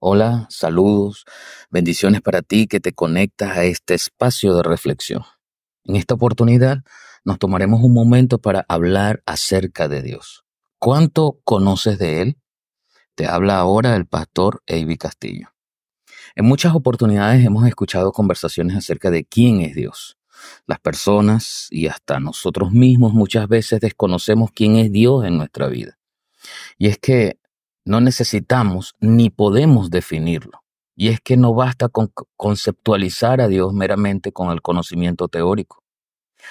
Hola, saludos, bendiciones para ti que te conectas a este espacio de reflexión. En esta oportunidad nos tomaremos un momento para hablar acerca de Dios. ¿Cuánto conoces de Él? Te habla ahora el pastor Avi Castillo. En muchas oportunidades hemos escuchado conversaciones acerca de quién es Dios. Las personas y hasta nosotros mismos muchas veces desconocemos quién es Dios en nuestra vida. Y es que no necesitamos ni podemos definirlo. Y es que no basta con conceptualizar a Dios meramente con el conocimiento teórico.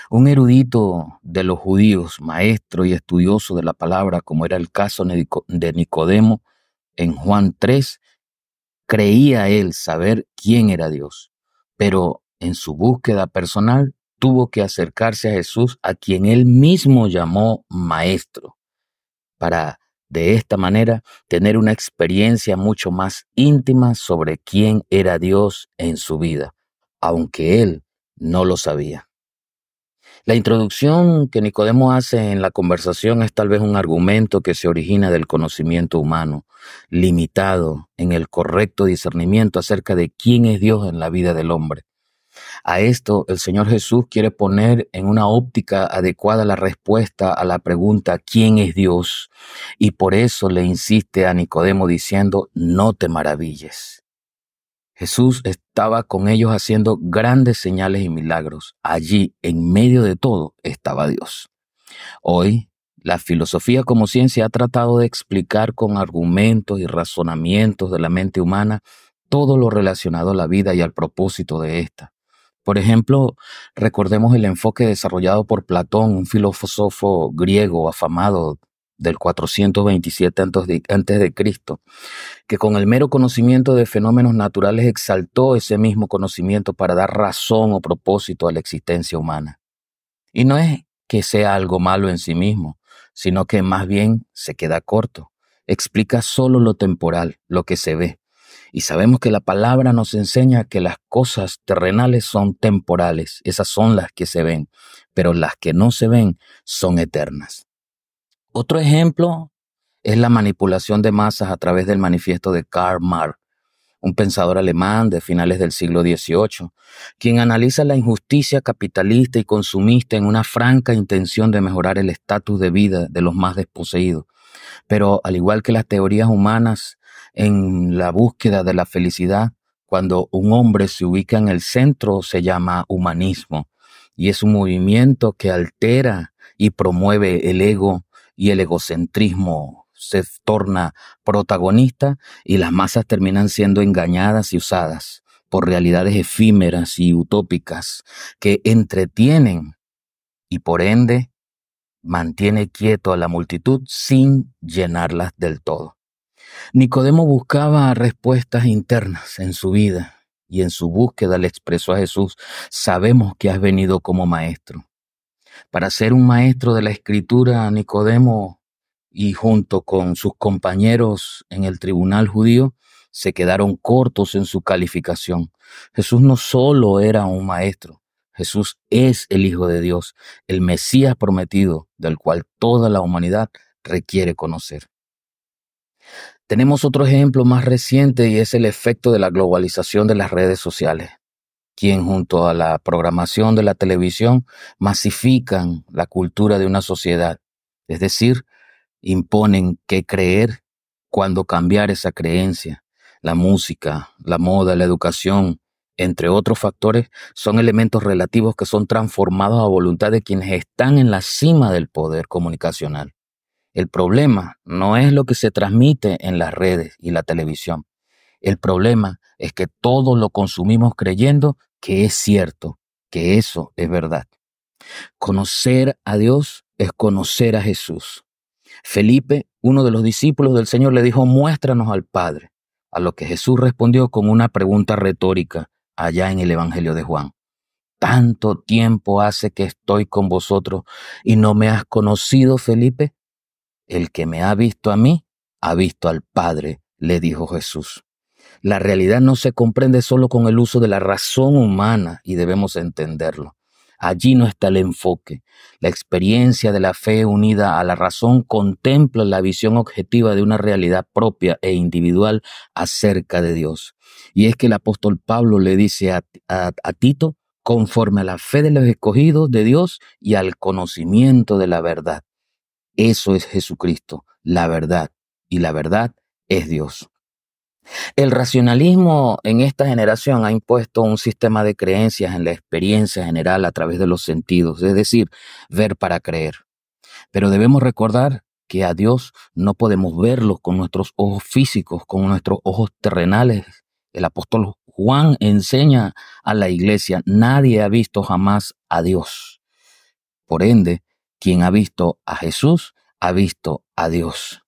Un erudito de los judíos, maestro y estudioso de la palabra, como era el caso de Nicodemo en Juan 3, creía él saber quién era Dios, pero en su búsqueda personal tuvo que acercarse a Jesús, a quien él mismo llamó maestro, para de esta manera tener una experiencia mucho más íntima sobre quién era Dios en su vida, aunque él no lo sabía. La introducción que Nicodemo hace en la conversación es tal vez un argumento que se origina del conocimiento humano, limitado en el correcto discernimiento acerca de quién es Dios en la vida del hombre. A esto el Señor Jesús quiere poner en una óptica adecuada la respuesta a la pregunta ¿quién es Dios? Y por eso le insiste a Nicodemo diciendo no te maravilles. Jesús estaba con ellos haciendo grandes señales y milagros. Allí, en medio de todo, estaba Dios. Hoy, la filosofía como ciencia ha tratado de explicar con argumentos y razonamientos de la mente humana todo lo relacionado a la vida y al propósito de ésta. Por ejemplo, recordemos el enfoque desarrollado por Platón, un filósofo griego afamado del 427 antes de Cristo, que con el mero conocimiento de fenómenos naturales exaltó ese mismo conocimiento para dar razón o propósito a la existencia humana. Y no es que sea algo malo en sí mismo, sino que más bien se queda corto. Explica solo lo temporal, lo que se ve, y sabemos que la palabra nos enseña que las cosas terrenales son temporales, esas son las que se ven, pero las que no se ven son eternas. Otro ejemplo es la manipulación de masas a través del manifiesto de Karl Marx, un pensador alemán de finales del siglo XVIII, quien analiza la injusticia capitalista y consumista en una franca intención de mejorar el estatus de vida de los más desposeídos. Pero al igual que las teorías humanas, en la búsqueda de la felicidad, cuando un hombre se ubica en el centro, se llama humanismo. Y es un movimiento que altera y promueve el ego y el egocentrismo se torna protagonista y las masas terminan siendo engañadas y usadas por realidades efímeras y utópicas que entretienen y por ende mantiene quieto a la multitud sin llenarlas del todo. Nicodemo buscaba respuestas internas en su vida y en su búsqueda le expresó a Jesús, sabemos que has venido como maestro. Para ser un maestro de la escritura, Nicodemo y junto con sus compañeros en el tribunal judío, se quedaron cortos en su calificación. Jesús no solo era un maestro, Jesús es el Hijo de Dios, el Mesías prometido, del cual toda la humanidad requiere conocer. Tenemos otro ejemplo más reciente y es el efecto de la globalización de las redes sociales, quien junto a la programación de la televisión masifican la cultura de una sociedad, es decir, imponen qué creer, cuándo cambiar esa creencia. La música, la moda, la educación, entre otros factores, son elementos relativos que son transformados a voluntad de quienes están en la cima del poder comunicacional. El problema no es lo que se transmite en las redes y la televisión. El problema es que todo lo consumimos creyendo que es cierto, que eso es verdad. Conocer a Dios es conocer a Jesús. Felipe, uno de los discípulos del Señor, le dijo, muéstranos al Padre, a lo que Jesús respondió con una pregunta retórica allá en el Evangelio de Juan. ¿Tanto tiempo hace que estoy con vosotros y no me has conocido, Felipe? El que me ha visto a mí, ha visto al Padre, le dijo Jesús. La realidad no se comprende solo con el uso de la razón humana y debemos entenderlo. Allí no está el enfoque. La experiencia de la fe unida a la razón contempla la visión objetiva de una realidad propia e individual acerca de Dios. Y es que el apóstol Pablo le dice a, Tito, conforme a la fe de los escogidos de Dios y al conocimiento de la verdad. Eso es Jesucristo, la verdad, y la verdad es Dios. El racionalismo en esta generación ha impuesto un sistema de creencias en la experiencia general a través de los sentidos, es decir, ver para creer. Pero debemos recordar que a Dios no podemos verlo con nuestros ojos físicos, con nuestros ojos terrenales. El apóstol Juan enseña a la iglesia, nadie ha visto jamás a Dios. Por ende, quien ha visto a Jesús, ha visto a Dios.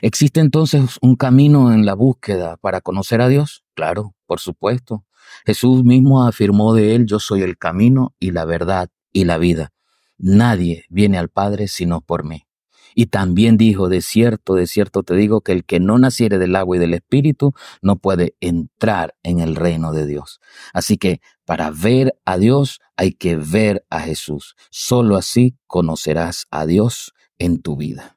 ¿Existe entonces un camino en la búsqueda para conocer a Dios? Claro, por supuesto. Jesús mismo afirmó de él, yo soy el camino y la verdad y la vida. Nadie viene al Padre sino por mí. Y también dijo, de cierto, de cierto te digo que el que no naciere del agua y del Espíritu no puede entrar en el reino de Dios. Así que para ver a Dios hay que ver a Jesús. Solo así conocerás a Dios en tu vida.